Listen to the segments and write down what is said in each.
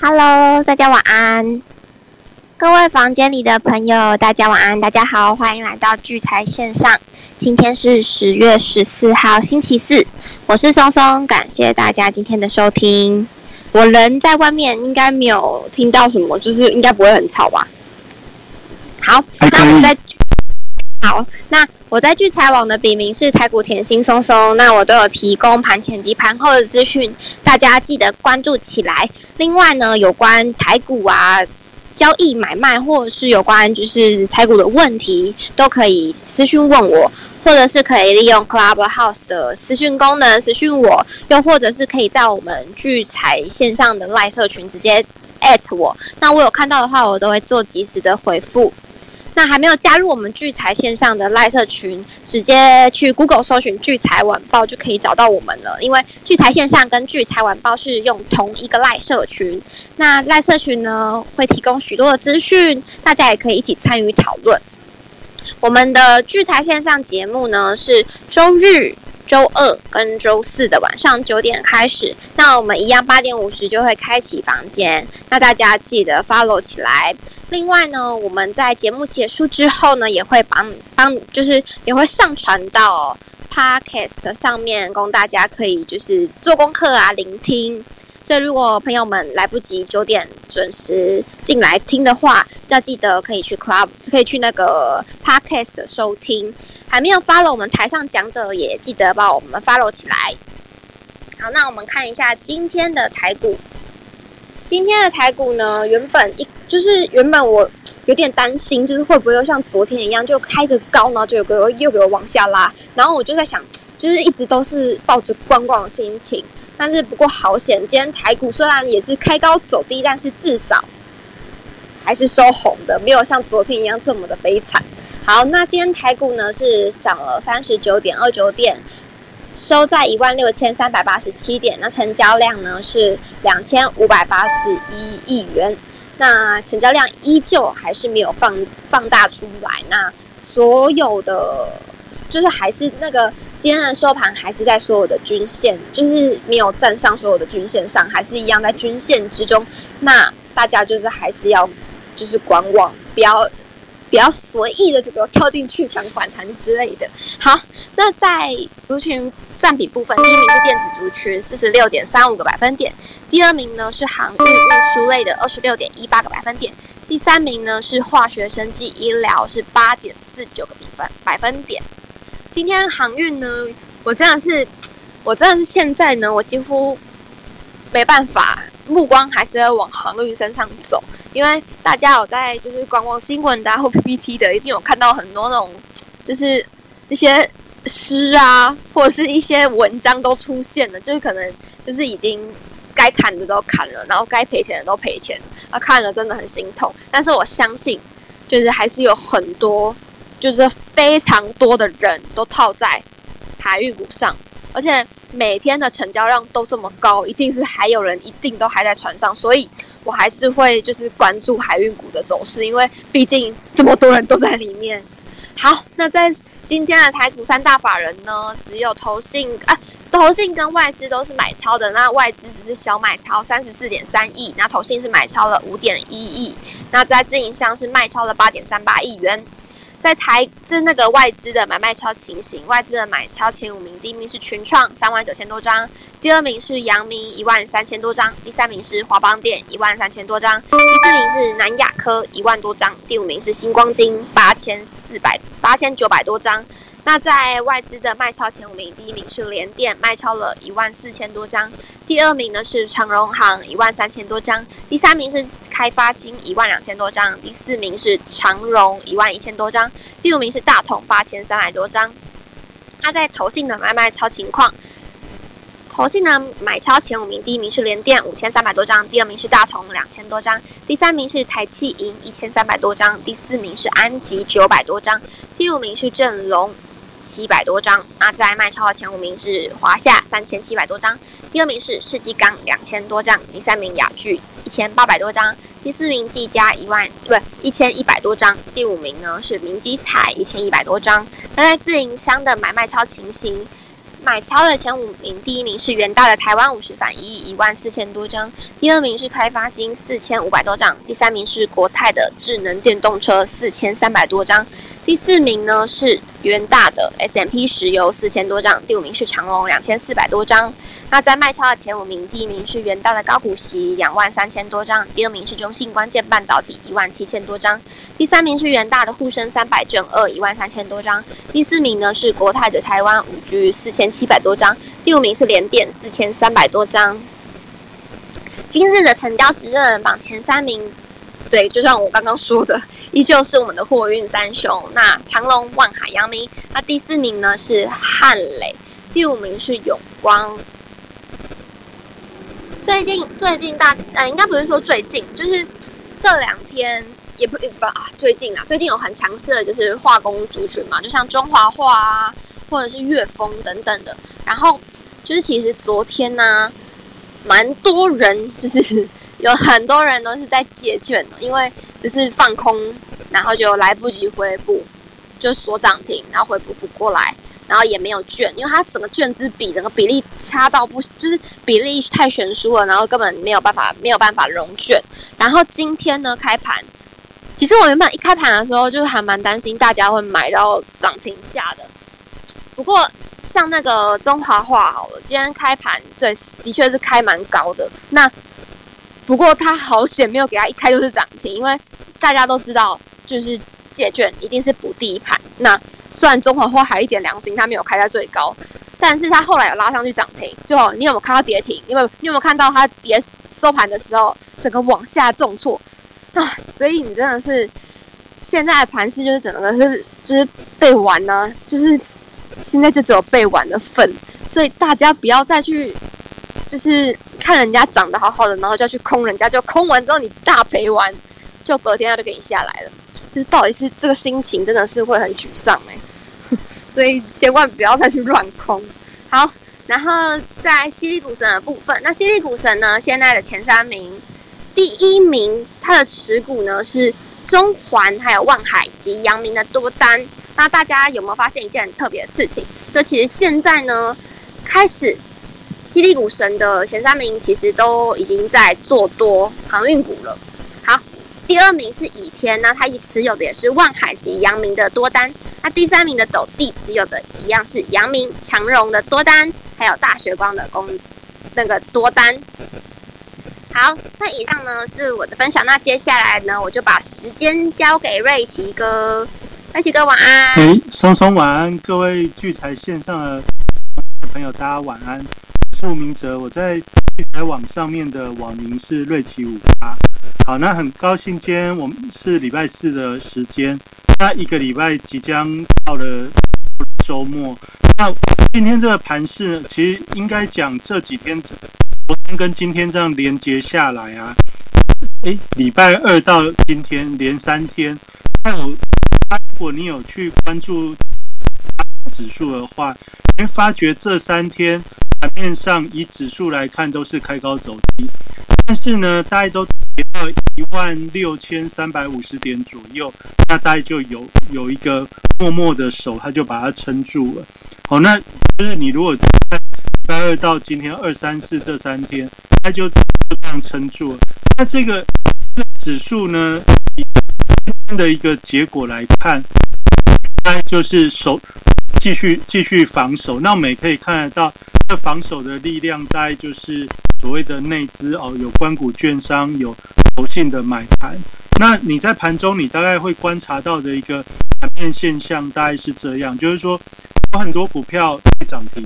Hello，Hello，大家晚安。各位房间里的朋友，大家晚安，大家好，欢迎来到聚财线上。今天是十月十四号，星期四，我是松松，感谢大家今天的收听。我人在外面，应该没有听到什么，就是应该不会很吵吧？好，那我们在好，那我在聚财网的笔名是台股甜心松松，那我都有提供盘前及盘后的资讯，大家记得关注起来。另外呢，有关台股啊。交易买卖，或者是有关就是台股的问题，都可以私讯问我，或者是可以利用 Clubhouse 的私讯功能私讯我，又或者是可以在我们聚财线上的赖社群直接 at 我，那我有看到的话，我都会做及时的回复。那还没有加入我们聚财线上的赖社群，直接去 Google 搜寻聚财晚报就可以找到我们了。因为聚财线上跟聚财晚报是用同一个赖社群，那赖社群呢会提供许多的资讯，大家也可以一起参与讨论。我们的聚财线上节目呢是周日。周二跟周四的晚上九点开始，那我们一样八点五十就会开启房间，那大家记得 follow 起来。另外呢，我们在节目结束之后呢，也会帮帮，就是也会上传到 podcast 上面，供大家可以就是做功课啊，聆听。所以，如果朋友们来不及九点准时进来听的话，要记得可以去 club，可以去那个 podcast 收听。还没有 follow 我们台上讲者，也记得帮我们 follow 起来。好，那我们看一下今天的台股。今天的台股呢，原本一就是原本我有点担心，就是会不会又像昨天一样，就开个高，然后就有个又给我往下拉。然后我就在想，就是一直都是抱着观光的心情。但是不过好险，今天台股虽然也是开高走低，但是至少还是收红的，没有像昨天一样这么的悲惨。好，那今天台股呢是涨了三十九点二九点，收在一万六千三百八十七点。那成交量呢是两千五百八十一亿元，那成交量依旧还是没有放放大出来。那所有的就是还是那个。今天的收盘还是在所有的均线，就是没有站上所有的均线上，还是一样在均线之中。那大家就是还是要就是观望，不要不要随意的就给我跳进去抢反弹之类的。好，那在族群占比部分，第一名是电子族群，四十六点三五个百分点；第二名呢是航运运输类的，二十六点一八个百分点；第三名呢是化学生技医疗，是八点四九个比分百分点。今天航运呢，我真的是，我真的是现在呢，我几乎没办法，目光还是要往航运身上走，因为大家有在就是观望新闻的或 PPT 的，一定有看到很多那种，就是一些诗啊，或者是一些文章都出现了，就是可能就是已经该砍的都砍了，然后该赔钱的都赔钱，啊，看了真的很心痛。但是我相信，就是还是有很多。就是非常多的人都套在海运股上，而且每天的成交量都这么高，一定是还有人一定都还在船上，所以我还是会就是关注海运股的走势，因为毕竟这么多人都在里面。好，那在今天的台股三大法人呢，只有投信啊，投信跟外资都是买超的，那外资只是小买超三十四点三亿，那投信是买超了五点一亿，那在自营商是卖超了八点三八亿元。在台就是那个外资的买卖超情形，外资的买超前五名，第一名是群创三万九千多张，第二名是阳明一万三千多张，第三名是华邦电一万三千多张，第四名是南亚科一万多张，第五名是星光金八千四百八千九百多张。那在外资的卖超前五名，第一名是联电，卖超了一万四千多张；第二名呢是长荣行，一万三千多张；第三名是开发金，一万两千多张；第四名是长荣，一万一千多张；第五名是大同，八千三百多张。那在投信的买卖超情况，投信呢买超前五名，第一名是联电，五千三百多张；第二名是大同，两千多张；第三名是台气银，一千三百多张；第四名是安吉，九百多张；第五名是正隆。七百多张，那在卖超的前五名是华夏三千七百多张，第二名是世纪钢两千多张，第三名雅聚一千八百多张，第四名技嘉一万不一千一百多张，第五名呢是明基彩一千一百多张。那在自营商的买卖超情形，买超的前五名，第一名是元大的台湾五十反一亿一万四千多张，第二名是开发金四千五百多张，第三名是国泰的智能电动车四千三百多张。第四名呢是元大的 S M P 石油四千多张，第五名是长隆两千四百多张。那在卖超的前五名，第一名是元大的高股息两万三千多张，第二名是中信关键半导体一万七千多张，第三名是元大的沪深三百正二一万三千多张，第四名呢是国泰的台湾五 G 四千七百多张，第五名是联电四千三百多张。今日的成交值热榜前三名。对，就像我刚刚说的，依旧是我们的货运三雄。那长隆、万海、阳明。那第四名呢是汉磊，第五名是永光。最近最近大呃，应该不是说最近，就是这两天也不不啊，最近啊，最近有很强势的就是化工族群嘛，就像中华化啊，或者是粤丰等等的。然后就是其实昨天呢，蛮多人就是。有很多人都是在借券的，因为就是放空，然后就来不及回补，就锁涨停，然后回补不过来，然后也没有券，因为它整个券资比整个比例差到不，就是比例太悬殊了，然后根本没有办法没有办法融券。然后今天呢开盘，其实我原本一开盘的时候就还蛮担心大家会买到涨停价的，不过像那个中华化好了，今天开盘对，的确是开蛮高的，那。不过他好险，没有给他一开就是涨停，因为大家都知道，就是借券一定是补第一盘。那虽然中华化还一点良心，他没有开在最高，但是他后来有拉上去涨停。就你有没有看到跌停？因为你有没有看到它跌收盘的时候，整个往下重挫啊？所以你真的是现在盘势就是整个是就是被玩呢，就是现在就只有被玩的份，所以大家不要再去就是。看人家长得好好的，然后就要去空人家，就空完之后你大赔完，就隔天他就给你下来了。就是到底是这个心情真的是会很沮丧哎，所以千万不要再去乱空。好，然后在犀利股神的部分，那犀利股神呢现在的前三名，第一名他的持股呢是中环、还有望海以及阳明的多单。那大家有没有发现一件很特别的事情？就其实现在呢开始。犀利股神的前三名其实都已经在做多航运股了。好，第二名是倚天，那他持有的也是万海及阳明的多单。那第三名的斗地持有的一样是阳明、强荣的多单，还有大学光的公那个多单。好，那以上呢是我的分享。那接下来呢，我就把时间交给瑞奇哥。瑞奇哥晚安。哎，松松晚安，各位聚财线上的朋友，大家晚安。是明哲，我在聚财网上面的网名是瑞奇五八。好，那很高兴今天我们是礼拜四的时间，那一个礼拜即将到了周末。那今天这个盘势，其实应该讲这几天，昨天跟今天这样连接下来啊，诶，礼拜二到今天连三天。那有，如果你有去关注指数的话，你会发觉这三天。盘面上以指数来看都是开高走低，但是呢，大概都跌到一万六千三百五十点左右，那大概就有有一个默默的手，他就把它撑住了。好，那就是你如果在礼拜二到今天二三四这三天，它就就这样撑住了。那这个指数呢，以今天的一个结果来看，大概就是手继续继续防守。那我们也可以看得到。这防守的力量大概就是所谓的内资哦，有关股券商，有投信的买盘。那你在盘中，你大概会观察到的一个盘面现象，大概是这样，就是说有很多股票会涨停，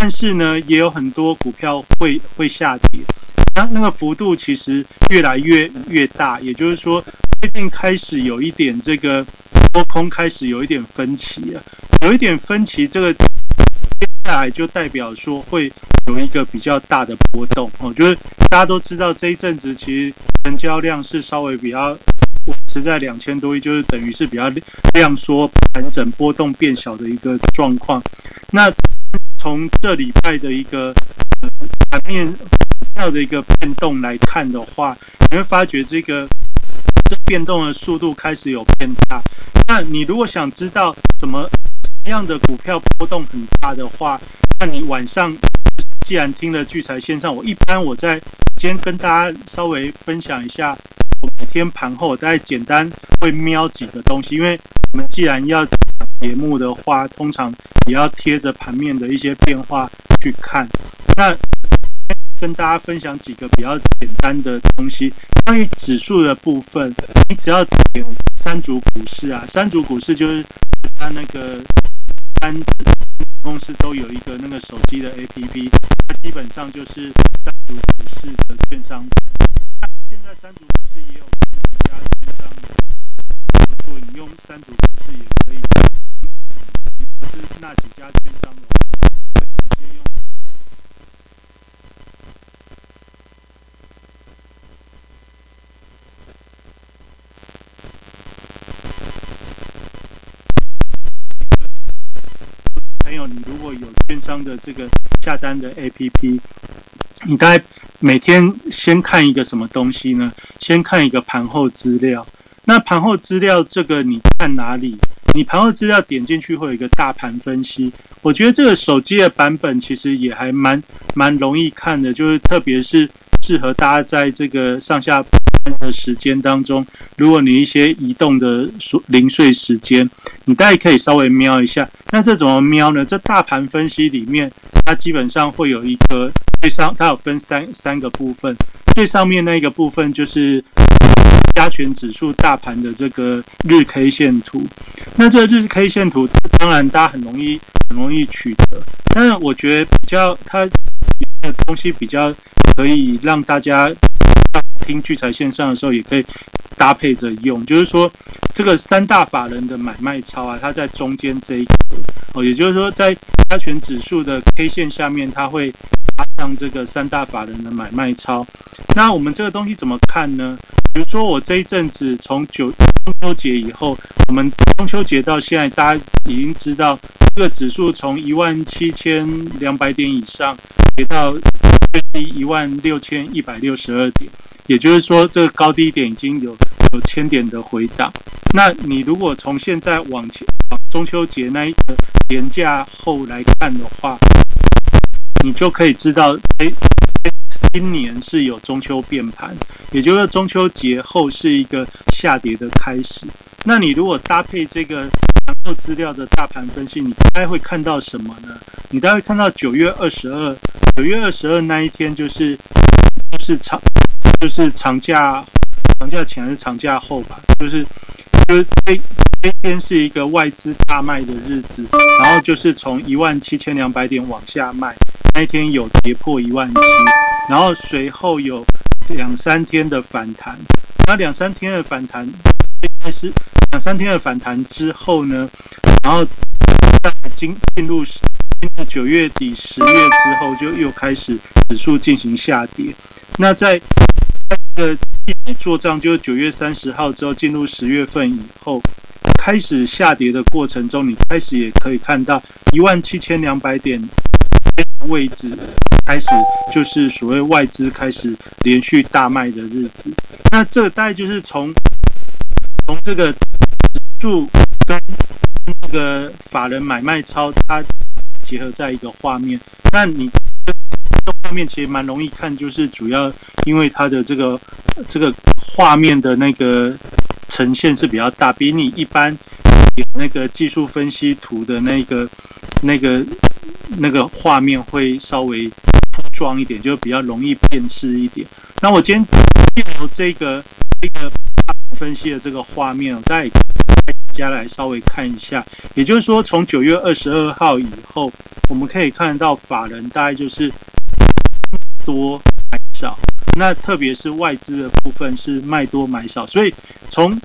但是呢，也有很多股票会会下跌。那那个幅度其实越来越越大，也就是说，最近开始有一点这个多空开始有一点分歧了，有一点分歧，这个接。下来就代表说会有一个比较大的波动哦，就是大家都知道这一阵子其实成交量是稍微比较维持在两千多亿，就是等于是比较量缩盘整波动变小的一个状况。那从这礼拜的一个盘面票的一个变动来看的话，你会发觉这个这变动的速度开始有变大。那你如果想知道怎么？么样的股票波动很大的话，那你晚上既然听了聚财线上，我一般我在今天跟大家稍微分享一下，我每天盘后我大概简单会瞄几个东西，因为我们既然要节目的话，通常也要贴着盘面的一些变化去看。那跟大家分享几个比较简单的东西，关于指数的部分，你只要点三组股市啊，三组股市就是它那个三公司都有一个那个手机的 APP，它基本上就是三组股市的券商。现在三组股市也有几家券商合作，你用三组股市也可以，不是那几家券商的。朋友，你如果有券商的这个下单的 APP，你大概每天先看一个什么东西呢？先看一个盘后资料。那盘后资料这个你看哪里？你盘后资料点进去会有一个大盘分析。我觉得这个手机的版本其实也还蛮蛮容易看的，就是特别是适合大家在这个上下。的时间当中，如果你一些移动的零碎时间，你大概可以稍微瞄一下。那这怎么瞄呢？这大盘分析里面，它基本上会有一个最上，它有分三三个部分。最上面那个部分就是加权指数大盘的这个日 K 线图。那这个日 K 线图，当然大家很容易很容易取得，但是我觉得比较它里面的东西比较可以让大家。听聚财线上的时候，也可以搭配着用。就是说，这个三大法人的买卖超啊，它在中间这一个哦，也就是说，在加权指数的 K 线下面，它会搭上这个三大法人的买卖超。那我们这个东西怎么看呢？比如说，我这一阵子从九中秋节以后，我们中秋节到现在，大家已经知道，这个指数从一万七千两百点以上跌到一万六千一百六十二点。也就是说，这个高低点已经有有千点的回档。那你如果从现在往前中秋节那一个年假后来看的话，你就可以知道，哎，今年是有中秋变盘，也就是中秋节后是一个下跌的开始。那你如果搭配这个盘后资料的大盘分析，你大概会看到什么呢？你大概看到九月二十二，九月二十二那一天就是是长。就是长假，长假前还是长假后吧？就是就是这这天是一个外资大卖的日子，然后就是从一万七千两百点往下卖，那一天有跌破一万七，然后随后有两三天的反弹，那两三天的反弹应该是两三天的反弹之后呢，然后在进进入九月底十月之后，就又开始指数进行下跌，那在。这个做账就是九月三十号之后进入十月份以后开始下跌的过程中，你开始也可以看到一万七千两百点位置开始就是所谓外资开始连续大卖的日子。那这大概就是从从这个指数跟那个法人买卖超它结合在一个画面，那你。画面其实蛮容易看，就是主要因为它的这个这个画面的那个呈现是比较大，比你一般那个技术分析图的那个那个那个画面会稍微铺装一点，就比较容易辨识一点。那我今天借由这个这个分析的这个画面，我带大家来稍微看一下。也就是说，从九月二十二号以后，我们可以看到法人大概就是。多买少，那特别是外资的部分是卖多买少，所以从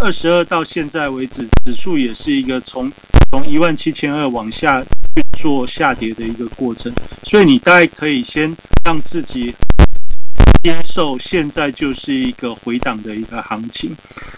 二十二到现在为止，指数也是一个从从一万七千二往下去做下跌的一个过程，所以你大概可以先让自己接受现在就是一个回档的一个行情。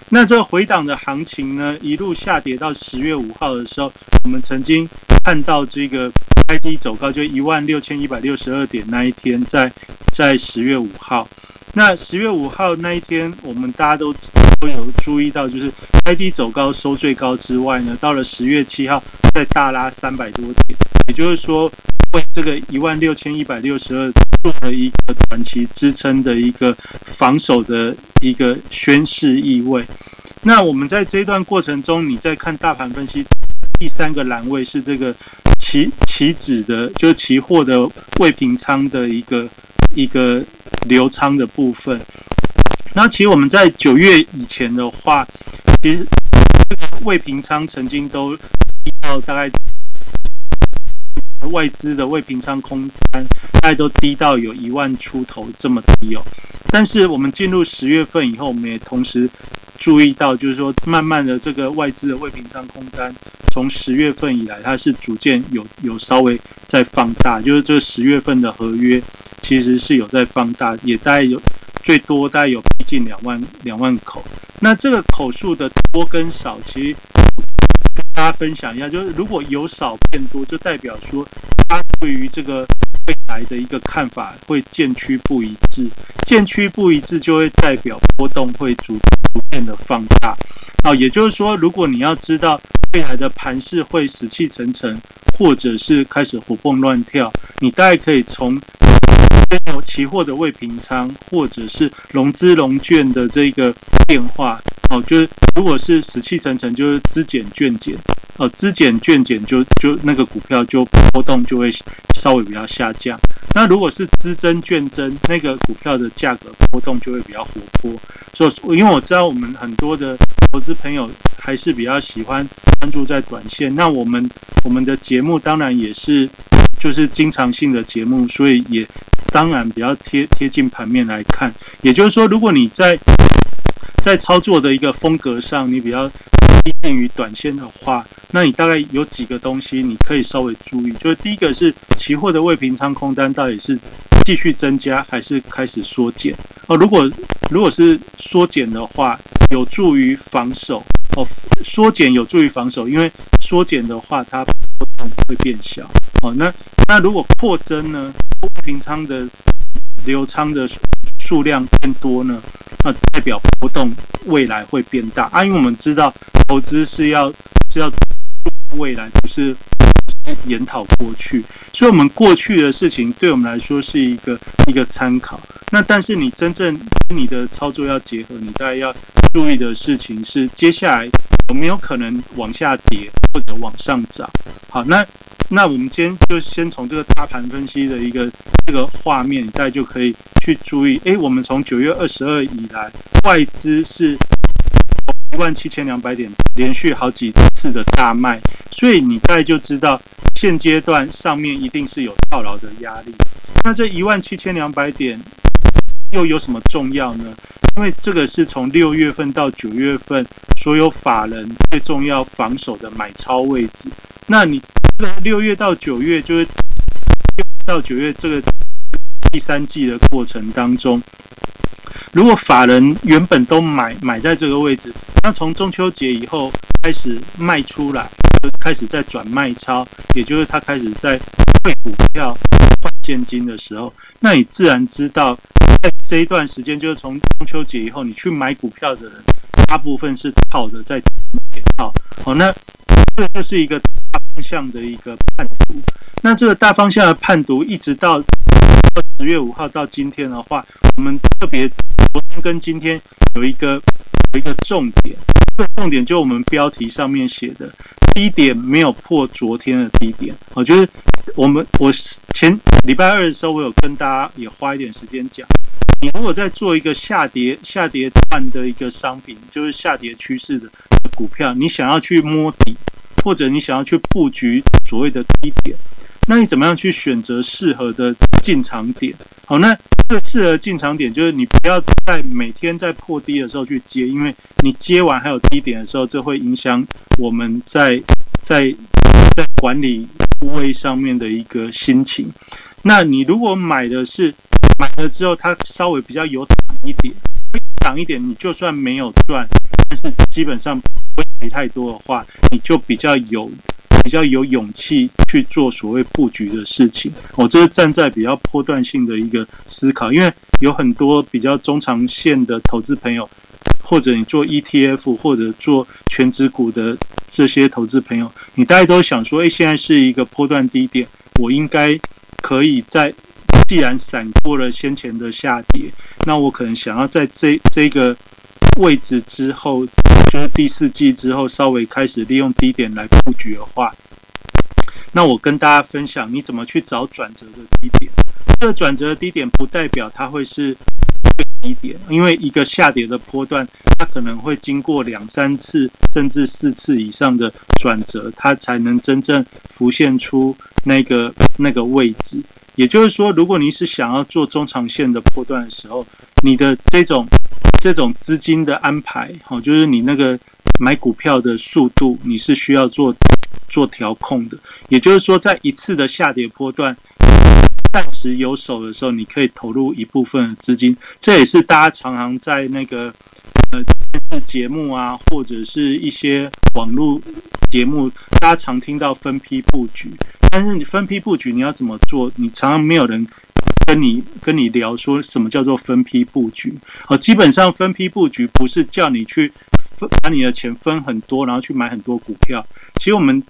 那这回档的行情呢，一路下跌到十月五号的时候，我们曾经看到这个。开低走高就一万六千一百六十二点那一天，在在十月五号，那十月五号那一天，我们大家都都有注意到，就是开低走高收最高之外呢，到了十月七号再大拉三百多点，也就是说为这个一万六千一百六十二做了一个短期支撑的一个防守的一个宣示意味。那我们在这段过程中，你在看大盘分析，第三个栏位是这个期期指的，就是期货的未平仓的一个一个流仓的部分。那其实我们在九月以前的话，其实这个未平仓曾经都到大概。外资的未平仓空单，大概都低到有一万出头这么低哦。但是我们进入十月份以后，我们也同时注意到，就是说，慢慢的这个外资的未平仓空单，从十月份以来，它是逐渐有有稍微在放大，就是这十月份的合约其实是有在放大，也大概有最多大概有逼近两万两万口。那这个口数的多跟少，其实。跟大家分享一下，就是如果有少变多，就代表说他对于这个未来的一个看法会渐趋不一致，渐趋不一致就会代表波动会逐逐渐的放大。啊，也就是说，如果你要知道未来的盘势会死气沉沉，或者是开始活蹦乱跳，你大概可以从期货的未平仓，或者是融资融券的这个变化。哦，就是如果是死气沉沉，就是资减券减，哦，资减券减就就那个股票就波动就会稍微比较下降。那如果是资增券增，那个股票的价格波动就会比较活泼。所以，因为我知道我们很多的投资朋友还是比较喜欢关注在短线。那我们我们的节目当然也是就是经常性的节目，所以也当然比较贴贴近盘面来看。也就是说，如果你在在操作的一个风格上，你比较依恋于短线的话，那你大概有几个东西你可以稍微注意，就是第一个是期货的未平仓空单到底是继续增加还是开始缩减哦。如果如果是缩减的话，有助于防守哦。缩减有助于防守，因为缩减的话它会变小哦。那那如果扩增呢？平仓的流仓的。数量变多呢，那代表波动未来会变大啊。因为我们知道投资是要是要未来，不是研讨过去，所以我们过去的事情对我们来说是一个一个参考。那但是你真正跟你的操作要结合，你大概要注意的事情是接下来有没有可能往下跌或者往上涨。好，那。那我们今天就先从这个大盘分析的一个这个画面，大家就可以去注意。哎，我们从九月二十二以来，外资是一万七千两百点，连续好几次的大卖，所以你大概就知道现阶段上面一定是有套牢的压力。那这一万七千两百点又有什么重要呢？因为这个是从六月份到九月份所有法人最重要防守的买超位置。那你。六月到九月，就是到九月这个第三季的过程当中，如果法人原本都买买在这个位置，那从中秋节以后开始卖出来，就开始在转卖超，也就是他开始在卖股票换现金的时候，那你自然知道，在这一段时间，就是从中秋节以后，你去买股票的人，大部分是套的在套。好，那这就是一个。方向的一个判读，那这个大方向的判读，一直到十月五号到今天的话，我们特别昨天跟今天有一个有一个重点，这个重点就我们标题上面写的低点没有破昨天的低点。我觉得我们我前礼拜二的时候，我有跟大家也花一点时间讲，你如果在做一个下跌下跌段的一个商品，就是下跌趋势的股票，你想要去摸底。或者你想要去布局所谓的低点，那你怎么样去选择适合的进场点？好，那这个适合进场点就是你不要在每天在破低的时候去接，因为你接完还有低点的时候，这会影响我们在在在管理部位上面的一个心情。那你如果买的是买了之后它稍微比较有涨一点，涨一点，你就算没有赚，但是基本上。不赔太多的话，你就比较有比较有勇气去做所谓布局的事情。我这是站在比较波段性的一个思考，因为有很多比较中长线的投资朋友，或者你做 ETF 或者做全指股的这些投资朋友，你大家都想说，哎，现在是一个波段低点，我应该可以在既然闪过了先前的下跌，那我可能想要在这这个位置之后，就是第四季之后稍微开始利用低点来布局的话，那我跟大家分享你怎么去找转折的低点。这个转折的低点不代表它会是低点，因为一个下跌的波段，它可能会经过两三次甚至四次以上的转折，它才能真正浮现出那个那个位置。也就是说，如果你是想要做中长线的波段的时候，你的这种这种资金的安排，好，就是你那个买股票的速度，你是需要做做调控的。也就是说，在一次的下跌波段。暂时有手的时候，你可以投入一部分的资金，这也是大家常常在那个呃节目啊，或者是一些网络节目，大家常听到分批布局。但是你分批布局，你要怎么做？你常常没有人跟你跟你聊说什么叫做分批布局。哦，基本上分批布局不是叫你去分把你的钱分很多，然后去买很多股票。其实我们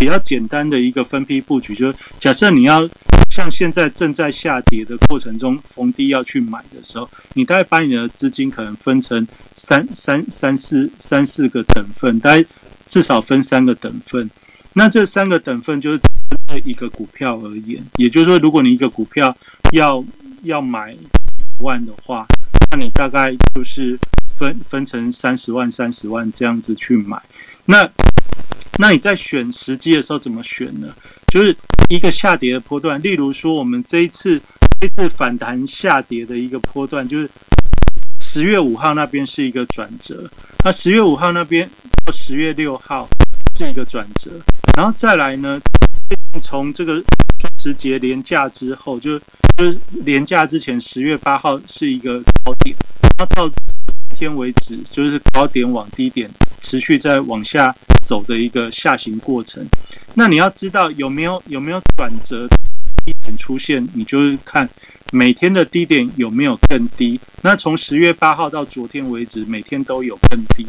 比较简单的一个分批布局，就是假设你要。像现在正在下跌的过程中，逢低要去买的时候，你大概把你的资金可能分成三三三四三四个等份，大概至少分三个等份。那这三个等份就是针对一个股票而言，也就是说，如果你一个股票要要买万的话，那你大概就是分分成三十万、三十万这样子去买。那那你在选时机的时候怎么选呢？就是一个下跌的波段，例如说我们这一次这次反弹下跌的一个波段，就是十月五号那边是一个转折，那十月五号那边到十月六号是一个转折，然后再来呢，从这个双十节连假之后，就就是连假之前十月八号是一个高点，然后到今天为止就是高点往低点持续在往下走的一个下行过程。那你要知道有没有有没有转折低点出现，你就是看每天的低点有没有更低。那从十月八号到昨天为止，每天都有更低。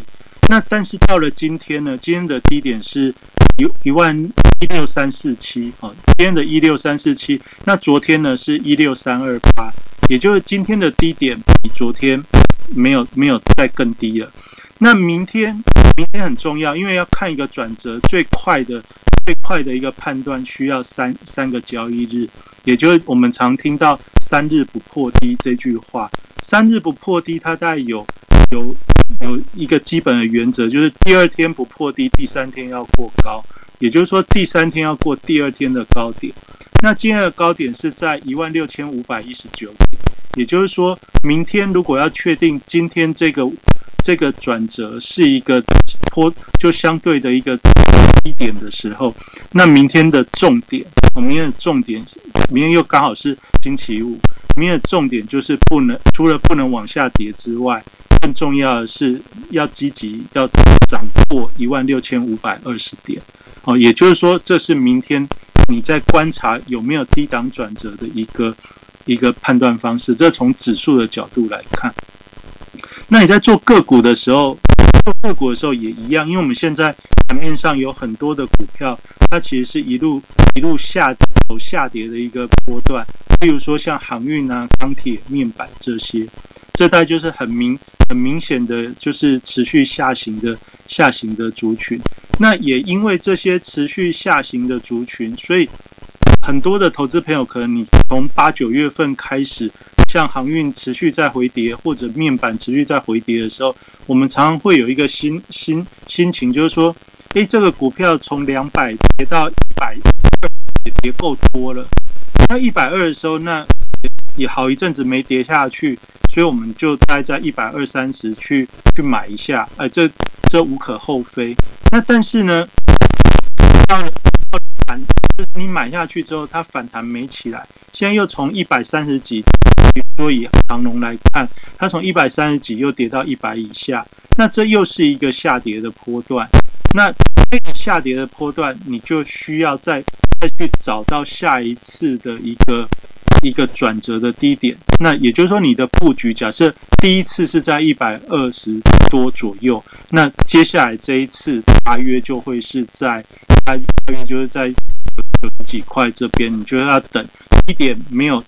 那但是到了今天呢？今天的低点是一一万一六三四七啊，今天的一六三四七。那昨天呢是一六三二八，也就是今天的低点比昨天没有没有再更低了。那明天明天很重要，因为要看一个转折最快的。最快的一个判断需要三三个交易日，也就是我们常听到“三日不破低”这句话。三日不破低，它大概有有有一个基本的原则，就是第二天不破低，第三天要过高。也就是说，第三天要过第二天的高点。那今天的高点是在一万六千五百一十九点。也就是说，明天如果要确定今天这个这个转折是一个坡，就相对的一个。低点的时候，那明天的重点，我明天的重点，明天又刚好是星期五，明天的重点就是不能除了不能往下跌之外，更重要的是要积极要涨破一万六千五百二十点。哦，也就是说，这是明天你在观察有没有低档转折的一个一个判断方式。这从指数的角度来看，那你在做个股的时候，做个股的时候也一样，因为我们现在。盘面上有很多的股票，它其实是一路一路下跌有下跌的一个波段。例如说像航运啊、钢铁、面板这些，这代就是很明很明显的就是持续下行的下行的族群。那也因为这些持续下行的族群，所以很多的投资朋友可能你从八九月份开始，像航运持续在回跌，或者面板持续在回跌的时候，我们常常会有一个心心心情，就是说。诶，这个股票从两百跌到一百，也跌够多了。那一百二的时候，那也好一阵子没跌下去，所以我们就待在一百二三十去去买一下。哎，这这无可厚非。那但是呢，到反就是你买下去之后，它反弹没起来，现在又从一百三十几，比如说以长龙来看，它从一百三十几又跌到一百以下，那这又是一个下跌的波段。那下跌的波段，你就需要再再去找到下一次的一个一个转折的低点。那也就是说，你的布局假设第一次是在一百二十多左右，那接下来这一次大约就会是在大大约就是在九几块这边，你就要等低点没有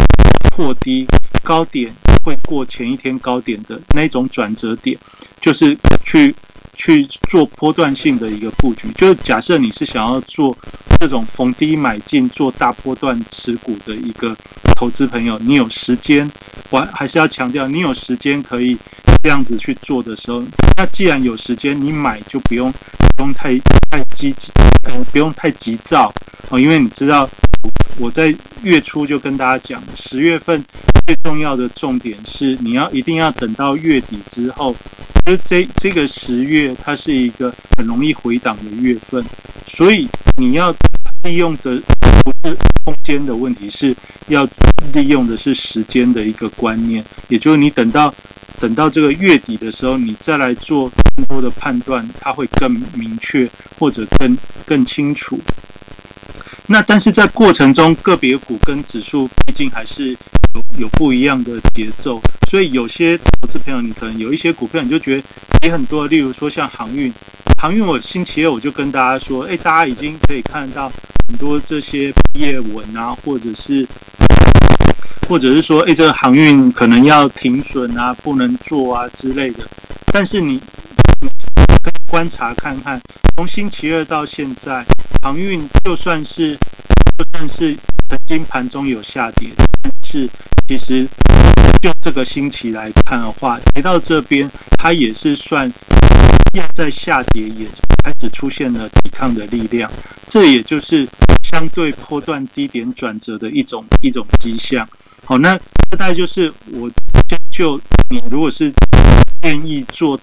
破低，高点会过前一天高点的那种转折点，就是去。去做波段性的一个布局，就是假设你是想要做这种逢低买进、做大波段持股的一个投资朋友，你有时间，我还是要强调，你有时间可以这样子去做的时候，那既然有时间，你买就不用不用太太积极，嗯，不用太急躁哦，因为你知道我在月初就跟大家讲，十月份最重要的重点是你要一定要等到月底之后。就这这个十月，它是一个很容易回档的月份，所以你要利用的不是空间的问题，是要利用的是时间的一个观念。也就是你等到等到这个月底的时候，你再来做更多的判断，它会更明确或者更更清楚。那但是在过程中，个别股跟指数毕竟还是有有不一样的节奏。所以有些投资朋友，你可能有一些股票，你就觉得也很多。例如说像航运，航运我星期二我就跟大家说，哎，大家已经可以看到很多这些业文啊，或者是或者是说，哎，这个航运可能要停损啊，不能做啊之类的。但是你观察看看，从星期二到现在，航运就算是就算是曾经盘中有下跌，但是其实。就这个星期来看的话，来到这边，它也是算要在下跌，也开始出现了抵抗的力量。这也就是相对波段低点转折的一种一种迹象。好，那大概就是我就你如果是愿意做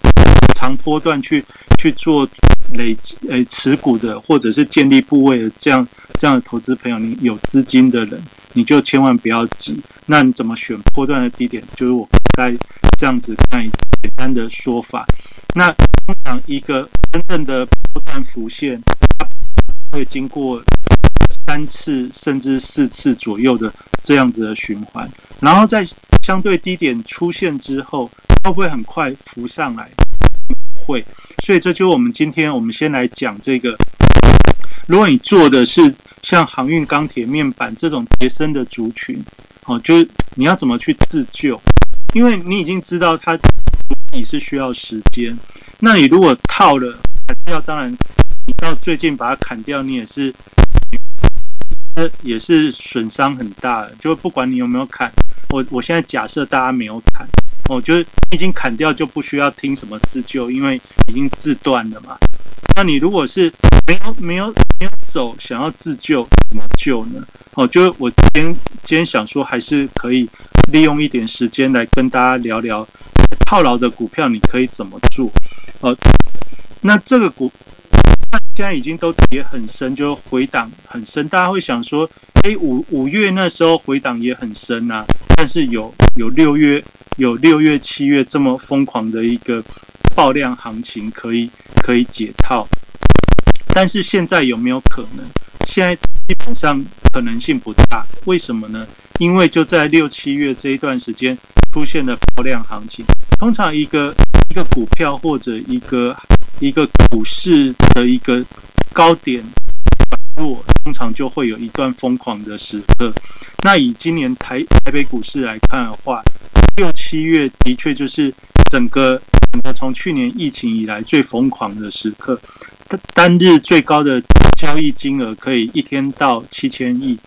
长波段去去做累积诶持股的，或者是建立部位的这样这样的投资朋友，你有资金的人。你就千万不要急。那你怎么选波段的低点？就是我该这样子看简单的说法。那通常一个真正的波段浮现，它会经过三次甚至四次左右的这样子的循环，然后在相对低点出现之后，会不会很快浮上来？会。所以这就是我们今天我们先来讲这个。如果你做的是像航运、钢铁、面板这种叠升的族群，哦，就是你要怎么去自救？因为你已经知道它你是需要时间。那你如果套了砍掉，当然你到最近把它砍掉，你也是，呃，也是损伤很大的。就不管你有没有砍，我我现在假设大家没有砍，哦，就是已经砍掉就不需要听什么自救，因为已经自断了嘛。那你如果是没有没有没有走，想要自救怎么救呢？哦，就是我今天今天想说，还是可以利用一点时间来跟大家聊聊套牢的股票，你可以怎么做？哦，那这个股现在已经都跌很深，就回档很深。大家会想说，哎，五五月那时候回档也很深啊，但是有有六月有六月七月这么疯狂的一个爆量行情，可以可以解套。但是现在有没有可能？现在基本上可能性不大。为什么呢？因为就在六七月这一段时间出现了爆量行情。通常一个一个股票或者一个一个股市的一个高点落，通常就会有一段疯狂的时刻。那以今年台台北股市来看的话，六七月的确就是整个整个从去年疫情以来最疯狂的时刻。单日最高的交易金额可以一天到七千亿，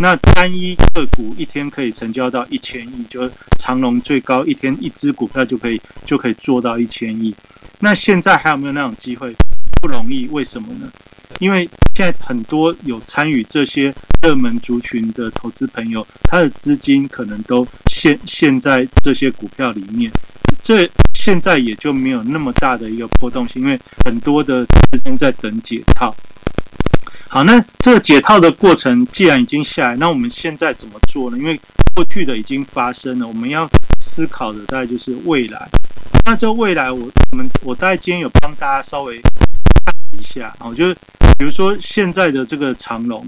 那单一个股一天可以成交到一千亿，就长隆最高一天一只股票就可以就可以做到一千亿。那现在还有没有那种机会？不容易，为什么呢？因为现在很多有参与这些热门族群的投资朋友，他的资金可能都陷陷在这些股票里面，这。现在也就没有那么大的一个波动性，因为很多的资金在等解套。好，那这个解套的过程既然已经下来，那我们现在怎么做呢？因为过去的已经发生了，我们要思考的大概就是未来。那这未来，我我们我大概今天有帮大家稍微看一下啊，就是比如说现在的这个长龙，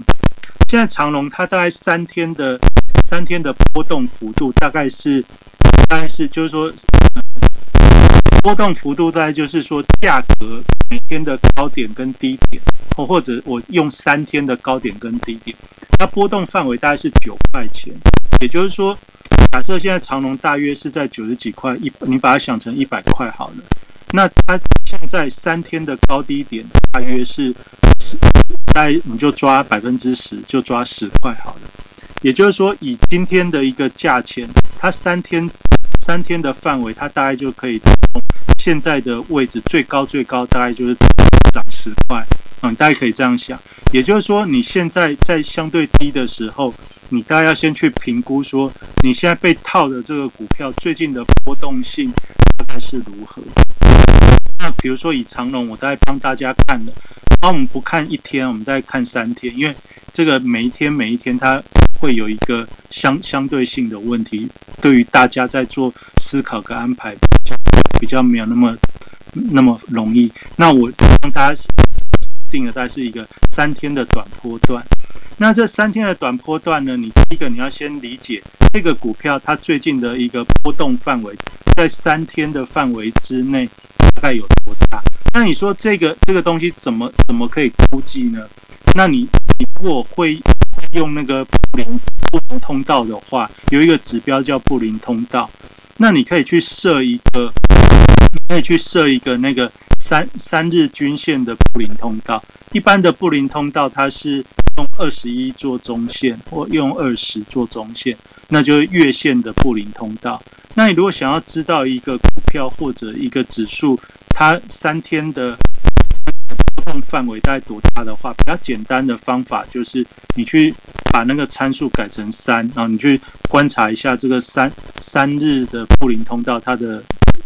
现在长龙它大概三天的三天的波动幅度大概是，大概是就是说，波动幅度大概就是说价格每天的高点跟低点，或或者我用三天的高点跟低点，它波动范围大概是九块钱，也就是说，假设现在长隆大约是在九十几块一，你把它想成一百块好了，那它现在三天的高低点大约是十，大概你就抓百分之十，就抓十块好了。也就是说，以今天的一个价钱，它三天三天的范围，它大概就可以现在的位置最高最高大概就是涨十块，嗯，大家可以这样想。也就是说，你现在在相对低的时候，你大概要先去评估说，你现在被套的这个股票最近的波动性大概是如何。那比如说以长龙，我大概帮大家看了，那我们不看一天，我们再看三天，因为这个每一天每一天它。会有一个相相对性的问题，对于大家在做思考跟安排，比较比较没有那么那么容易。那我帮大家定的大概是一个三天的短波段。那这三天的短波段呢，你第一个你要先理解这个股票它最近的一个波动范围，在三天的范围之内大概有多大？那你说这个这个东西怎么怎么可以估计呢？那你你如果会。用那个布林布林通道的话，有一个指标叫布林通道，那你可以去设一个，你可以去设一个那个三三日均线的布林通道。一般的布林通道它是用二十一做中线，或用二十做中线，那就是月线的布林通道。那你如果想要知道一个股票或者一个指数，它三天的。波动范围大概多大的话，比较简单的方法就是你去把那个参数改成三，然后你去观察一下这个三三日的布林通道它的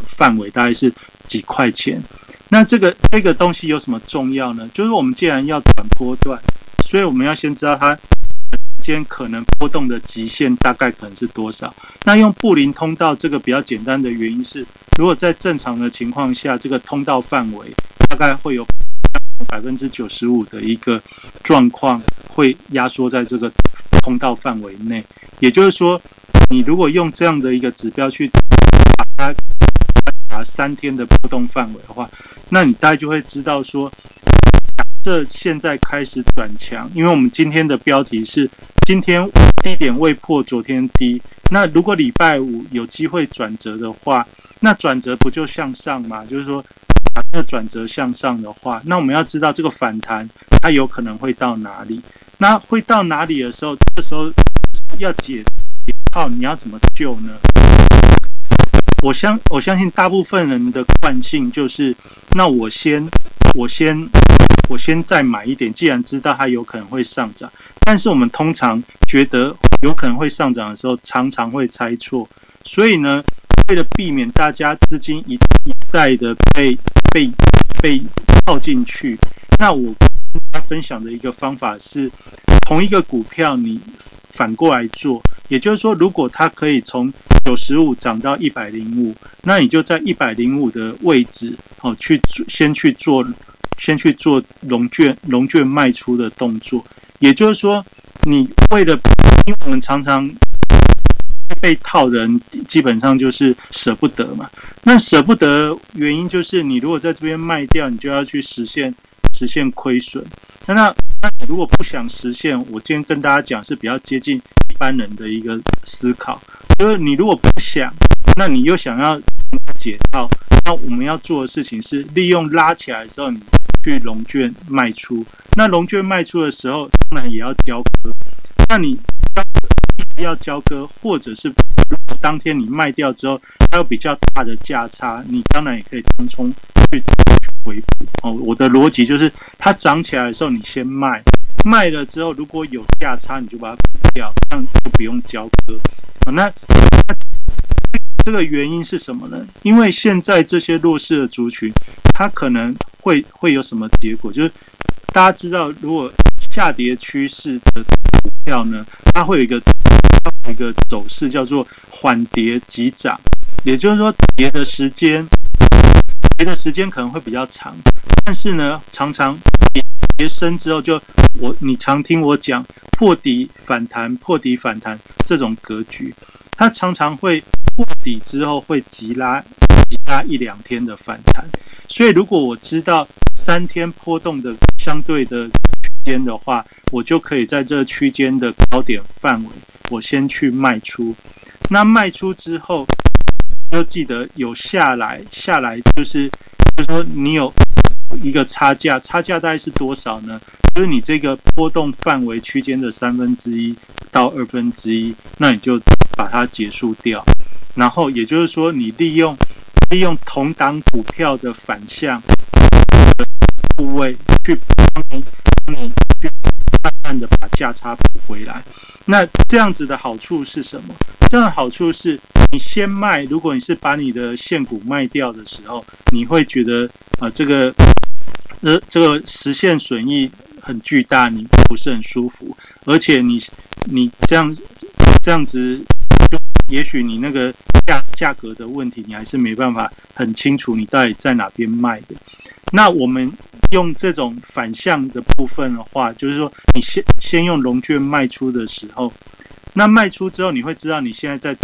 范围大概是几块钱。那这个这个东西有什么重要呢？就是我们既然要短波段，所以我们要先知道它间可能波动的极限大概可能是多少。那用布林通道这个比较简单的原因是，如果在正常的情况下，这个通道范围大概会有。百分之九十五的一个状况会压缩在这个通道范围内，也就是说，你如果用这样的一个指标去把它把三天的波动范围的话，那你大概就会知道说，这现在开始转强，因为我们今天的标题是今天低点未破昨天低，那如果礼拜五有机会转折的话，那转折不就向上吗？就是说。那转折向上的话，那我们要知道这个反弹它有可能会到哪里？那会到哪里的时候，这时候要解套，你要怎么救呢？我相我相信大部分人的惯性就是，那我先我先我先再买一点，既然知道它有可能会上涨，但是我们通常觉得有可能会上涨的时候，常常会猜错，所以呢。为了避免大家资金一一再的被被被套进去，那我跟大家分享的一个方法是，同一个股票你反过来做，也就是说，如果它可以从九十五涨到一百零五，那你就在一百零五的位置哦，去先去做，先去做龙卷龙卷卖出的动作。也就是说，你为了，因为我们常常。被套人基本上就是舍不得嘛。那舍不得原因就是，你如果在这边卖掉，你就要去实现实现亏损。那那那你如果不想实现，我今天跟大家讲是比较接近一般人的一个思考，就是你如果不想，那你又想要解套，那我们要做的事情是利用拉起来的时候，你去龙卷卖出。那龙卷卖出的时候，当然也要交割。那你。要交割，或者是如果当天你卖掉之后，它有比较大的价差，你当然也可以当冲去回补哦。我的逻辑就是，它涨起来的时候你先卖，卖了之后如果有价差，你就把它补掉，这样就不用交割。那这个原因是什么呢？因为现在这些弱势的族群，它可能会会有什么结果？就是大家知道，如果下跌趋势的股票呢，它会有一个它有。一个走势叫做缓跌急涨，也就是说跌的时间跌的时间可能会比较长，但是呢，常常跌跌升之后就我你常听我讲破底反弹，破底反弹这种格局，它常常会破底之后会急拉急拉一两天的反弹，所以如果我知道三天波动的相对的间的话，我就可以在这区间的高点范围，我先去卖出。那卖出之后，要记得有下来，下来就是就是说你有一个差价，差价大概是多少呢？就是你这个波动范围区间的三分之一到二分之一，那你就把它结束掉。然后也就是说，你利用利用同档股票的反向的部位去帮你去慢慢的把价差补回来。那这样子的好处是什么？这样的好处是你先卖，如果你是把你的现股卖掉的时候，你会觉得啊，这个呃这个实现损益很巨大，你不是很舒服，而且你你这样这样子，就也许你那个价价格的问题，你还是没办法很清楚你到底在哪边卖的。那我们用这种反向的部分的话，就是说你先先用龙券卖出的时候，那卖出之后你会知道你现在在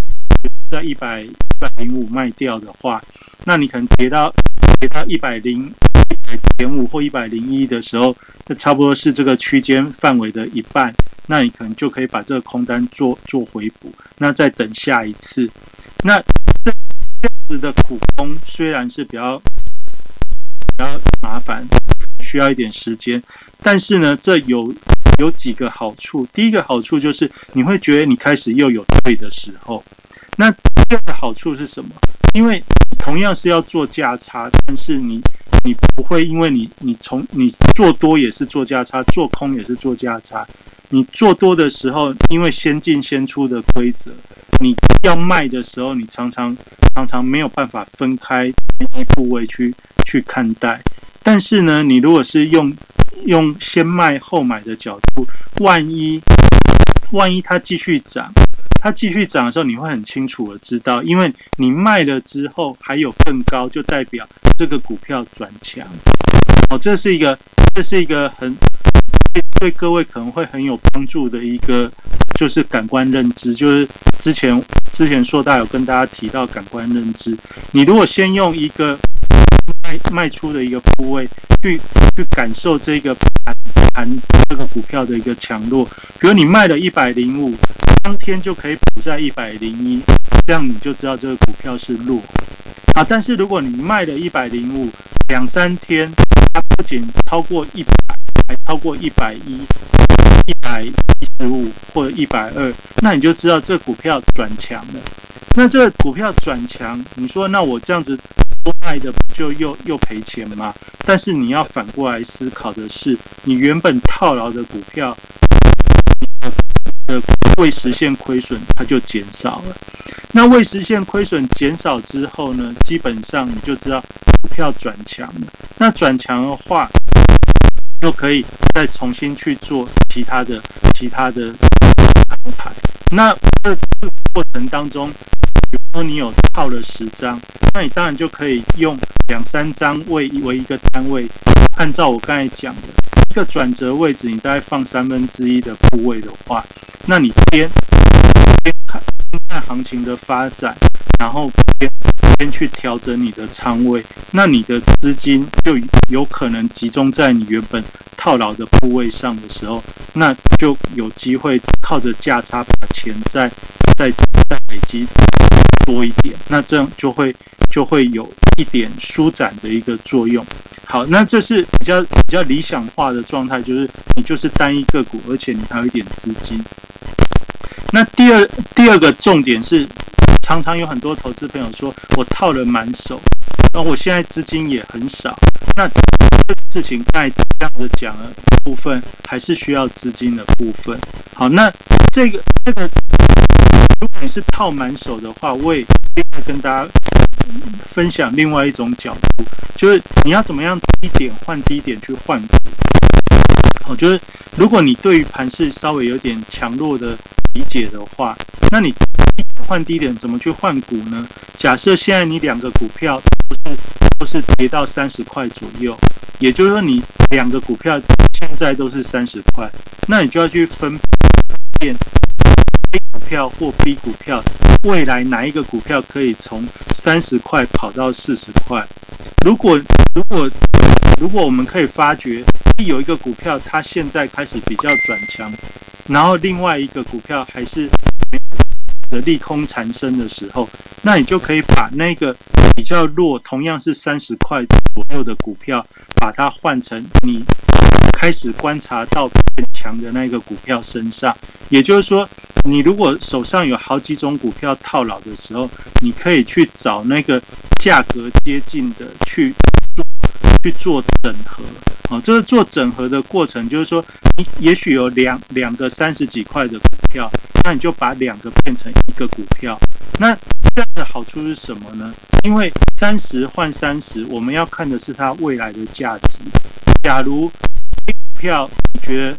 在一百一百零五卖掉的话，那你可能跌到跌到一百零一百点五或一百零一的时候，那差不多是这个区间范围的一半，那你可能就可以把这个空单做做回补，那再等下一次。那这样子的苦工虽然是比较。比较麻烦，需要一点时间，但是呢，这有有几个好处。第一个好处就是你会觉得你开始又有对的时候。那第二个好处是什么？因为同样是要做价差，但是你你不会因为你你从你做多也是做价差，做空也是做价差。你做多的时候，因为先进先出的规则，你要卖的时候，你常常常常没有办法分开那一部位去。去看待，但是呢，你如果是用用先卖后买的角度，万一万一它继续涨，它继续涨的时候，你会很清楚的知道，因为你卖了之后还有更高，就代表这个股票转强。哦，这是一个这是一个很对各位可能会很有帮助的一个，就是感官认知，就是之前之前硕大有跟大家提到感官认知，你如果先用一个。卖卖出的一个部位，去去感受这个盘盘这个股票的一个强弱。比如你卖了一百零五，当天就可以补在一百零一，这样你就知道这个股票是弱啊。但是如果你卖了一百零五，两三天它不仅超过一百，还超过一百一、一百一十五或者一百二，那你就知道这股票转强了。那这股票转强，你说那我这样子多。卖的不就又又赔钱吗？但是你要反过来思考的是，你原本套牢的股票，的未实现亏损，它就减少了。那未实现亏损减少之后呢？基本上你就知道股票转强了。那转强的话，就可以再重新去做其他的其他的安排。那这这个过程当中。比如说你有套了十张，那你当然就可以用两三张为为一个单位，按照我刚才讲的一个转折位置，你大概放三分之一的部位的话，那你边看行情的发展，然后边边去调整你的仓位，那你的资金就有可能集中在你原本套牢的部位上的时候，那就有机会靠着价差把钱再再再累积。多一点，那这样就会就会有一点舒展的一个作用。好，那这是比较比较理想化的状态，就是你就是单一个股，而且你还有一点资金。那第二第二个重点是，常常有很多投资朋友说我套了满手，那我现在资金也很少。那这个事情在这样的讲的部分，还是需要资金的部分。好，那这个这个。如果你是套满手的话，我也另外跟大家分享另外一种角度，就是你要怎么样低点换低点去换。好，就是如果你对于盘势稍微有点强弱的理解的话，那你换低点，怎么去换股呢？假设现在你两个股票都是都是跌到三十块左右，也就是说你两个股票现在都是三十块，那你就要去分辨 A 股票或 B 股票，未来哪一个股票可以从三十块跑到四十块？如果如果如果我们可以发觉有一个股票它现在开始比较转强，然后另外一个股票还是的利空缠身的时候，那你就可以把那个比较弱，同样是三十块左右的股票，把它换成你开始观察到变强的那个股票身上。也就是说，你如果手上有好几种股票套牢的时候，你可以去找那个价格接近的去去做整合。哦，这个做整合的过程，就是说，你也许有两两个三十几块的股票，那你就把两个变成一个股票。那这样的好处是什么呢？因为三十换三十，我们要看的是它未来的价值。假如股票你觉得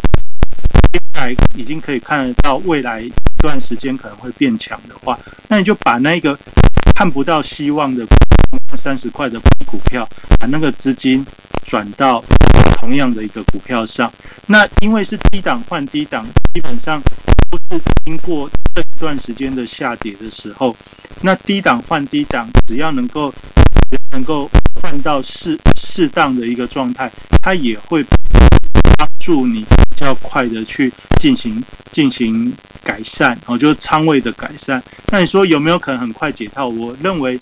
现在已经可以看得到未来一段时间可能会变强的话，那你就把那个看不到希望的三十块的股票，把那个资金转到。同样的一个股票上，那因为是低档换低档，基本上都是经过这段时间的下跌的时候，那低档换低档，只要能够能够换到适适当的一个状态，它也会帮助你比较快的去进行进行改善，哦，就是仓位的改善。那你说有没有可能很快解套？我认为。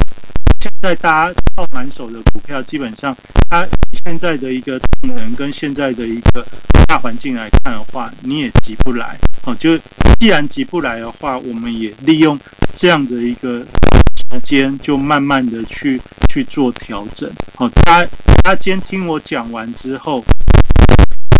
现在大家套满手的股票，基本上它现在的一个动能跟现在的一个大环境来看的话，你也急不来哦。就既然急不来的话，我们也利用这样的一个时间，就慢慢的去去做调整。好，大家大家今天听我讲完之后，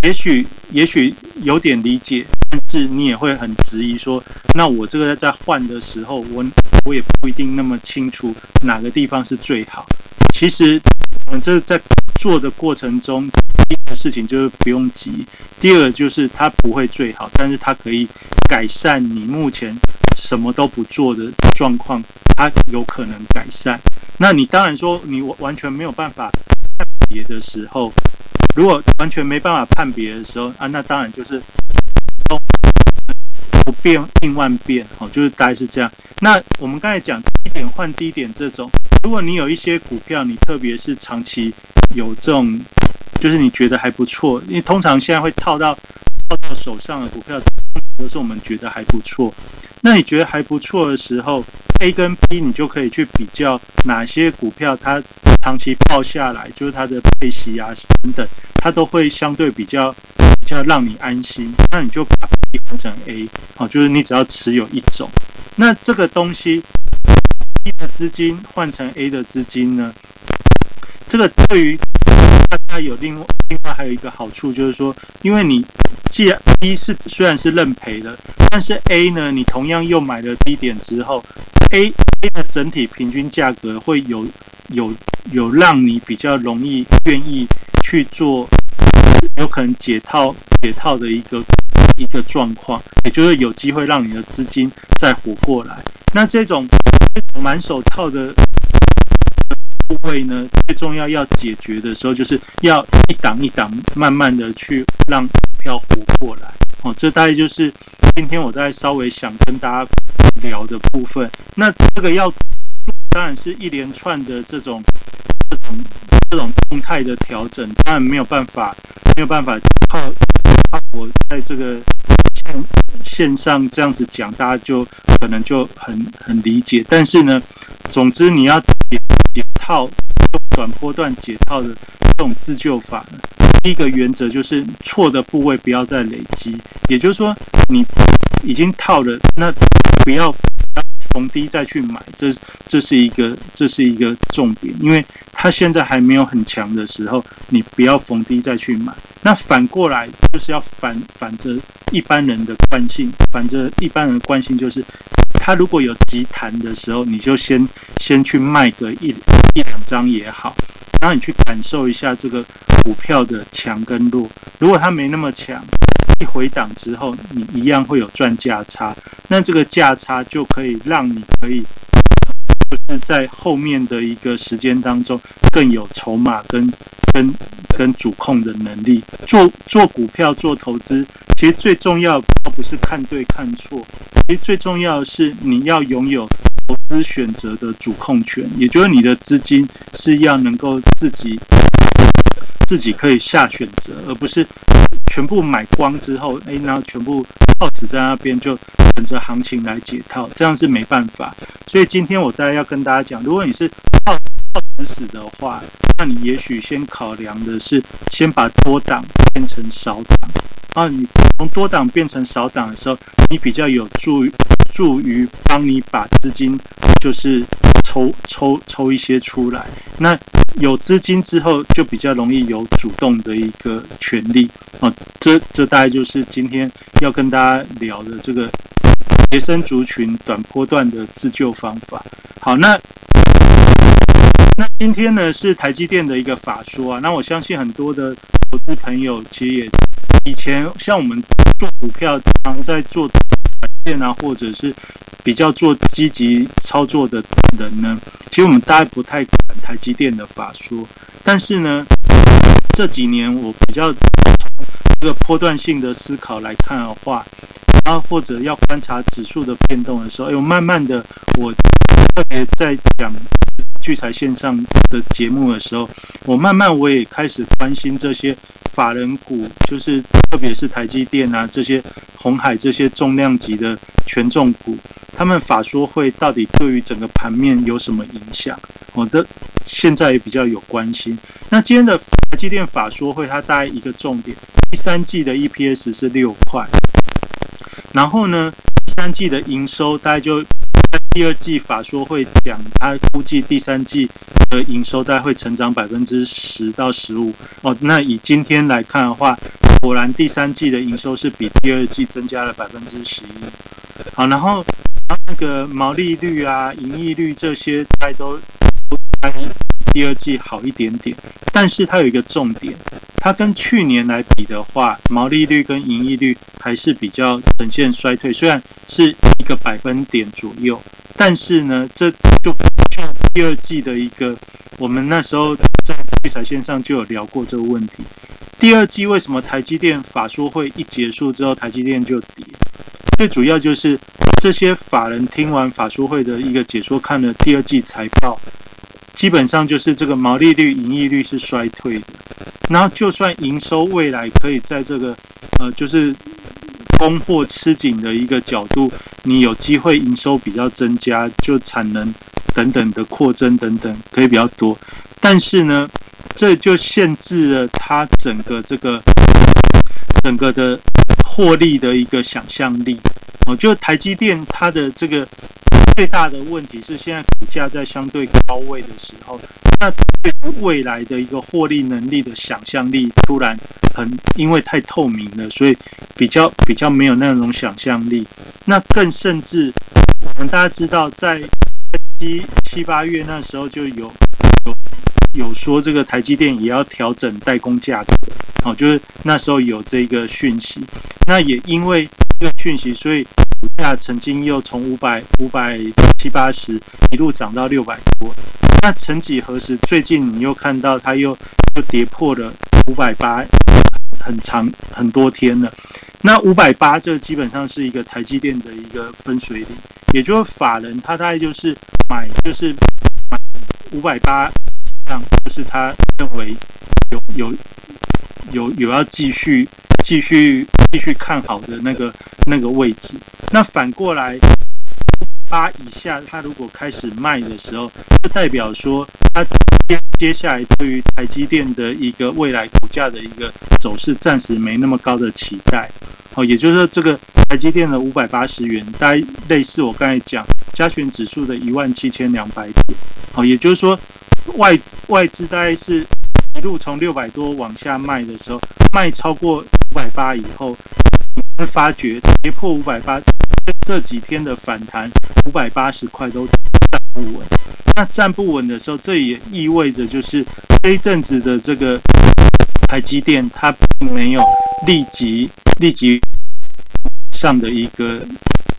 也许也许有点理解。但是你也会很质疑说，那我这个在换的时候，我我也不一定那么清楚哪个地方是最好。其实我们这在做的过程中，第一个事情就是不用急，第二个就是它不会最好，但是它可以改善你目前什么都不做的状况，它有可能改善。那你当然说你完全没有办法别的时候，如果完全没办法判别的时候啊，那当然就是。不变应万变，好，就是大概是这样。那我们刚才讲低点换低点这种，如果你有一些股票，你特别是长期有这种，就是你觉得还不错，因为通常现在会套到到手上的股票，都是我们觉得还不错。那你觉得还不错的时候，A 跟 B 你就可以去比较哪些股票它长期泡下来，就是它的配息啊等等，它都会相对比较。比较让你安心，那你就把 B 换成 A，好，就是你只要持有一种。那这个东西 B 的资金换成 A 的资金呢？这个对于大家有另外另外还有一个好处，就是说，因为你既然 B 是虽然是认赔的，但是 A 呢，你同样又买了低点之后，A A 的整体平均价格会有有有让你比较容易愿意去做。有可能解套解套的一个一个状况，也就是有机会让你的资金再活过来。那这种满手套的部位呢，最重要要解决的时候，就是要一档一档慢慢的去让票活过来。哦，这大概就是今天我在稍微想跟大家聊的部分。那这个要当然是一连串的这种这种。这种动态的调整，当然没有办法，没有办法靠靠我在这个线线上这样子讲，大家就可能就很很理解。但是呢，总之你要解套，短波段解套的这种自救法呢，第一个原则就是错的部位不要再累积，也就是说你已经套了，那不要。逢低再去买，这这是一个这是一个重点，因为它现在还没有很强的时候，你不要逢低再去买。那反过来就是要反反着一般人的惯性，反着一般人惯性就是，他如果有急弹的时候，你就先先去卖个一一两张也好。让你去感受一下这个股票的强跟弱。如果它没那么强，一回档之后，你一样会有赚价差。那这个价差就可以让你可以，在后面的一个时间当中更有筹码跟跟跟主控的能力。做做股票做投资，其实最重要不是看对看错，其实最重要的是你要拥有投资选择的主控权，也就是你的资金是要能够自己自己可以下选择，而不是。全部买光之后，哎，然后全部耗死在那边，就等着行情来解套，这样是没办法。所以今天我大概要跟大家讲，如果你是套死死的话，那你也许先考量的是先把多档变成少档啊。你从多档变成少档的时候，你比较有助助于帮你把资金就是抽抽抽一些出来。那有资金之后，就比较容易有主动的一个权利啊。这这大概就是今天要跟大家聊的这个学生族群短波段的自救方法。好，那那今天呢是台积电的一个法说啊。那我相信很多的投资朋友其实也以前像我们做股票，常在做短线啊，或者是。比较做积极操作的人呢，其实我们大概不太管台积电的法说，但是呢，这几年我比较从这个波段性的思考来看的话，然后或者要观察指数的变动的时候，哎，我慢慢的，我特别在讲聚财线上的节目的时候，我慢慢我也开始关心这些法人股，就是特别是台积电啊这些红海这些重量级的权重股。他们法说会到底对于整个盘面有什么影响？我的现在也比较有关心。那今天的台积电法说会，它大概一个重点，第三季的 EPS 是六块，然后呢，第三季的营收大概就第二季法说会讲，他估计第三季的营收大概会成长百分之十到十五。哦，那以今天来看的话，果然第三季的营收是比第二季增加了百分之十一。好，然后。然后那个毛利率啊、盈利率这些，大概都比第二季好一点点。但是它有一个重点，它跟去年来比的话，毛利率跟盈利率还是比较呈现衰退，虽然是一个百分点左右，但是呢，这就像第二季的一个，我们那时候在聚财线上就有聊过这个问题。第二季为什么台积电法说会一结束之后，台积电就跌？最主要就是这些法人听完法说会的一个解说，看了第二季财报，基本上就是这个毛利率、盈利率是衰退的。然后就算营收未来可以在这个呃，就是供货吃紧的一个角度，你有机会营收比较增加，就产能等等的扩增等等可以比较多。但是呢，这就限制了它整个这个整个的。获利的一个想象力哦，就台积电它的这个最大的问题是，现在股价在相对高位的时候，那对未来的一个获利能力的想象力突然很，因为太透明了，所以比较比较没有那种想象力。那更甚至，我们大家知道，在七七八月那时候就有有有说，这个台积电也要调整代工价格。哦，就是那时候有这个讯息，那也因为这个讯息，所以那曾经又从五百五百七八十一路涨到六百多。那曾几何时，最近你又看到它又又跌破了五百八，很长很多天了。那五百八这基本上是一个台积电的一个分水岭，也就是法人他大概就是买就是买五百八，这样就是他认为有有。有有要继续继续继续看好的那个那个位置，那反过来八以下，它如果开始卖的时候，就代表说它接接下来对于台积电的一个未来股价的一个走势，暂时没那么高的期待。哦，也就是说，这个台积电的五百八十元，大概类似我刚才讲加权指数的一万七千两百点。哦，也就是说外外资大概是。一路从六百多往下卖的时候，卖超过五百八以后，会发觉跌破五百八，这几天的反弹五百八十块都站不稳。那站不稳的时候，这也意味着就是这一阵子的这个台积电，它并没有立即立即上的一个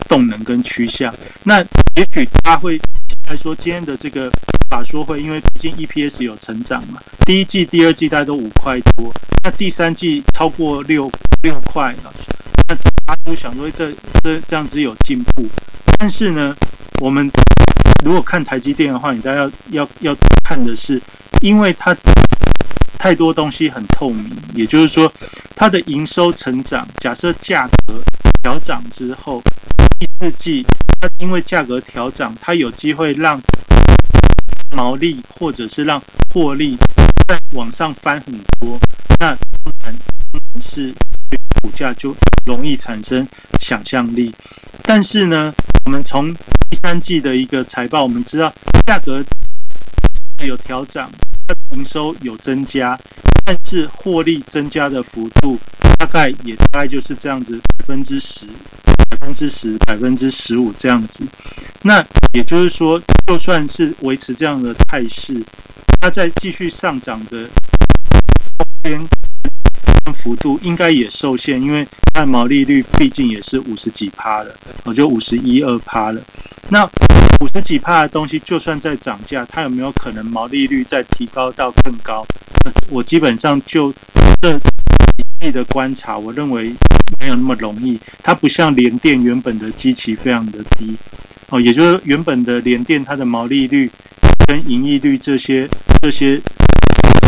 动能跟趋向。那也许它会来说今天的这个法说会，因为毕竟 EPS 有成长嘛，第一季、第二季大概都五块多，那第三季超过六六块了。那大家都想说这这这样子有进步，但是呢，我们如果看台积电的话，你大家要要要看的是，因为它太多东西很透明，也就是说，它的营收成长，假设价格调涨之后，第四季它因为价格调涨，它有机会让毛利或者是让获利再往上翻很多，那当然是股价就。容易产生想象力，但是呢，我们从第三季的一个财报，我们知道价格有调整，营收有增加，但是获利增加的幅度大概也大概就是这样子，百分之十、百分之十、百分之十五这样子。那也就是说，就算是维持这样的态势，它在继续上涨的空间。幅度应该也受限，因为它的毛利率毕竟也是五十几趴了，我就五十一二趴了。那五十几趴的东西，就算在涨价，它有没有可能毛利率再提高到更高？我基本上就这一的观察，我认为没有那么容易。它不像联电原本的基期非常的低哦，也就是原本的联电它的毛利率跟盈利率这些这些。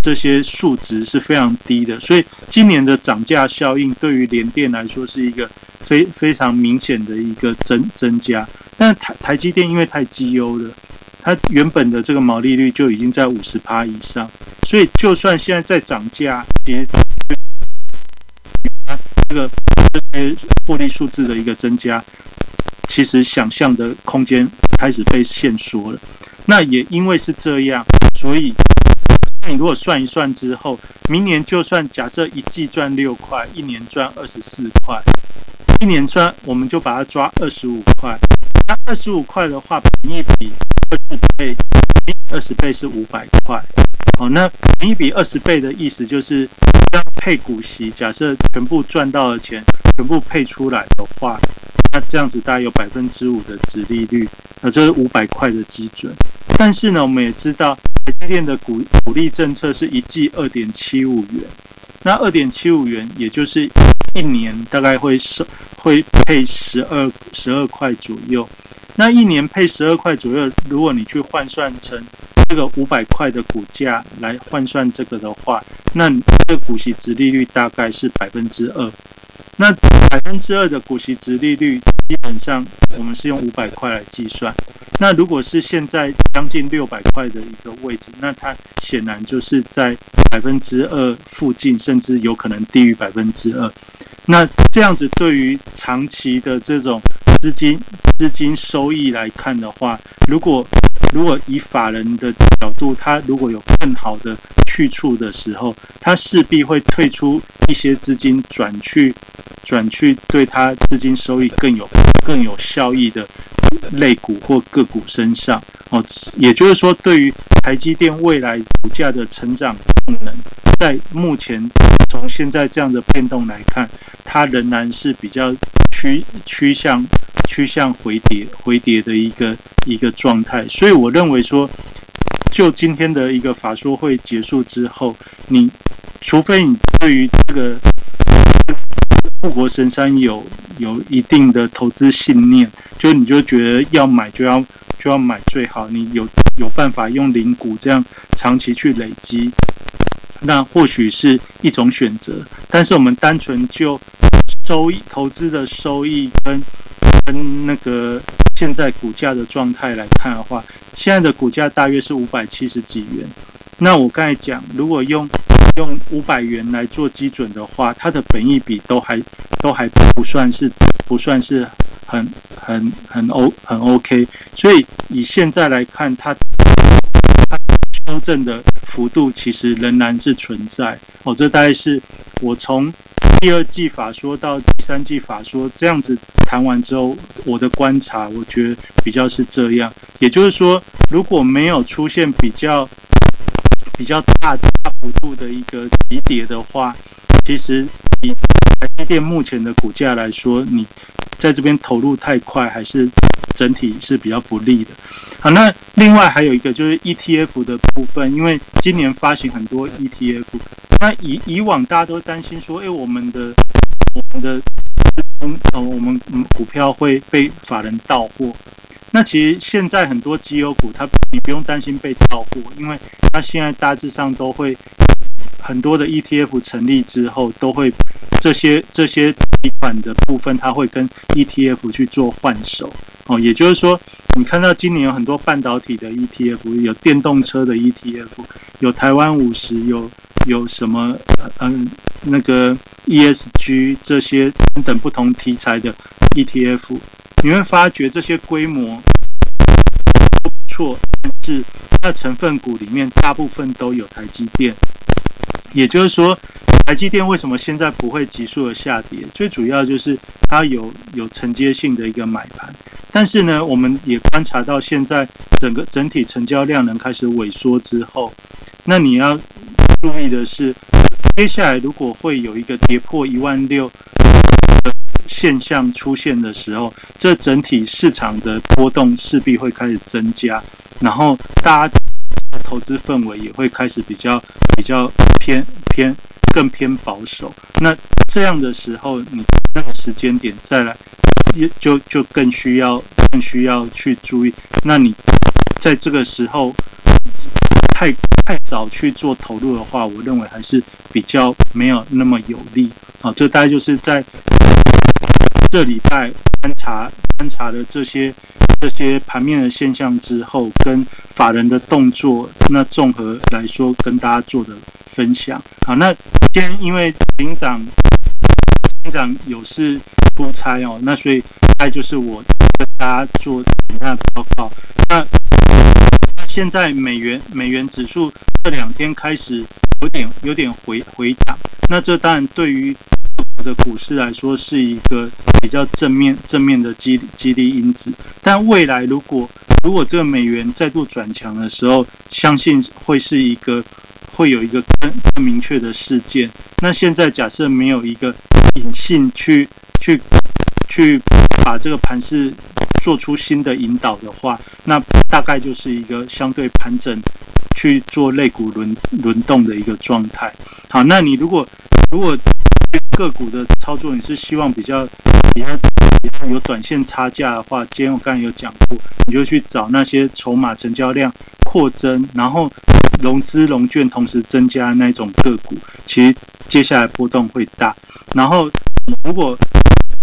这些数值是非常低的，所以今年的涨价效应对于联电来说是一个非非常明显的一个增增加。但台台积电因为太绩优了，它原本的这个毛利率就已经在五十趴以上，所以就算现在在涨价，也这个这些获利数字的一个增加，其实想象的空间开始被限缩了。那也因为是这样，所以。那你如果算一算之后，明年就算假设一季赚六块，一年赚二十四块，一年赚我们就把它抓二十五块。那二十五块的话，平一比二十倍，二十倍是五百块。好，那平一比二十倍的意思就是要配股息，假设全部赚到的钱全部配出来的话，那这样子大概有百分之五的值利率，那这是五百块的基准。但是呢，我们也知道。台积电的股股利政策是一季二点七五元，那二点七五元也就是一年大概会收会配十二十二块左右，那一年配十二块左右，如果你去换算成这个五百块的股价来换算这个的话，那这个股息值利率大概是百分之二。那百分之二的股息值利率，基本上我们是用五百块来计算。那如果是现在将近六百块的一个位置，那它显然就是在百分之二附近，甚至有可能低于百分之二。那这样子对于长期的这种资金资金收益来看的话，如果如果以法人的角度，他如果有更好的去处的时候，他势必会退出一些资金，转去转去对他资金收益更有更有效益的类股或个股身上。哦，也就是说，对于台积电未来股价的成长动能，在目前从现在这样的变动来看，它仍然是比较趋趋向。趋向回跌、回跌的一个一个状态，所以我认为说，就今天的一个法说会结束之后，你除非你对于这个富国神山有有一定的投资信念，就你就觉得要买就要就要买最好，你有有办法用零股这样长期去累积，那或许是一种选择。但是我们单纯就收益、投资的收益跟跟那个现在股价的状态来看的话，现在的股价大约是五百七十几元。那我刚才讲，如果用用五百元来做基准的话，它的本益比都还都还不算是不算是很很很 O 很 OK。所以以现在来看，它它修正的幅度其实仍然是存在。哦，这大概是我从。第二季法说到第三季法说，这样子谈完之后，我的观察，我觉得比较是这样。也就是说，如果没有出现比较比较大大幅度的一个级别的话，其实以台积电目前的股价来说，你在这边投入太快，还是整体是比较不利的。好，那另外还有一个就是 ETF 的部分，因为今年发行很多 ETF，那以以往大家都担心说，哎，我们的我们的嗯呃我们股票会被法人盗货。那其实现在很多绩优股，它你不用担心被盗货，因为它现在大致上都会很多的 ETF 成立之后，都会这些这些提款的部分，它会跟 ETF 去做换手哦。也就是说，你看到今年有很多半导体的 ETF，有电动车的 ETF，有台湾五十，有有什么嗯那个 ESG 这些等等不同题材的 ETF。你会发觉这些规模错，但是它的成分股里面大部分都有台积电。也就是说，台积电为什么现在不会急速的下跌？最主要就是它有有承接性的一个买盘。但是呢，我们也观察到现在整个整体成交量能开始萎缩之后，那你要注意的是，接下来如果会有一个跌破一万六。现象出现的时候，这整体市场的波动势必会开始增加，然后大家投资氛围也会开始比较比较偏偏更偏保守。那这样的时候，你那个时间点再来，也就就更需要更需要去注意。那你在这个时候太太早去做投入的话，我认为还是比较没有那么有利啊。这大概就是在。这礼拜观察观察的这些这些盘面的现象之后，跟法人的动作，那综合来说跟大家做的分享。好，那今天因为警长警长有事出差哦，那所以再就是我跟大家做简单的报告。那现在美元美元指数这两天开始有点有点回回档，那这当然对于的股市来说是一个比较正面正面的激激励因子，但未来如果如果这个美元再度转强的时候，相信会是一个会有一个更更明确的事件。那现在假设没有一个隐性去去去把这个盘势做出新的引导的话，那大概就是一个相对盘整去做类股轮轮动的一个状态。好，那你如果如果个股的操作，你是希望比较比较比较有短线差价的话，今天我刚才有讲过，你就去找那些筹码成交量扩增，然后融资融券同时增加那种个股，其实接下来波动会大。然后如果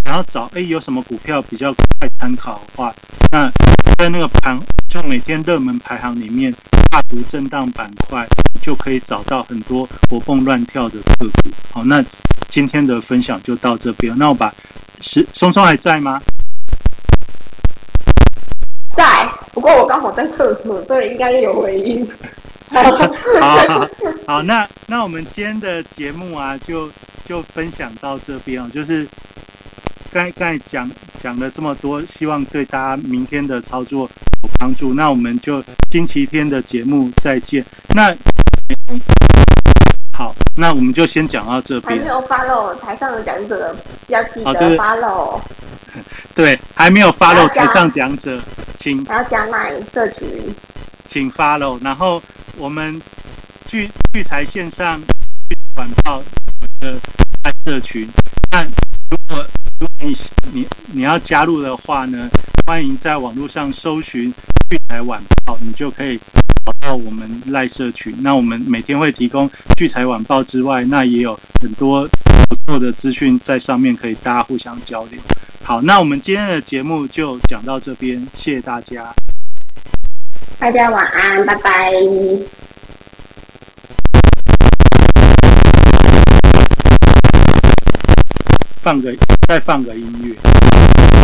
想要找哎有什么股票比较快参考的话，那在那个盘就每天热门排行里面，大幅震荡板块就可以找到很多活蹦乱跳的个股。好，那。今天的分享就到这边，那我把是松松还在吗？在，不过我刚好在厕所，所以应该有回音。好，好，那那我们今天的节目啊，就就分享到这边哦。就是刚刚才讲讲了这么多，希望对大家明天的操作有帮助。那我们就星期天的节目再见。那。好，那我们就先讲到这边。还没有 follow 台上的讲者，要记得 follow。对，还没有 follow 台上讲者，请要加麦社群，请 follow。然后我们聚聚财线上管道的社群，那如果如果你你你要加入的话呢，欢迎在网络上搜寻聚财晚报，你就可以。找到我们赖社群，那我们每天会提供聚财晚报之外，那也有很多不错的资讯在上面，可以大家互相交流。好，那我们今天的节目就讲到这边，谢谢大家。大家晚安，拜拜。放个，再放个音乐。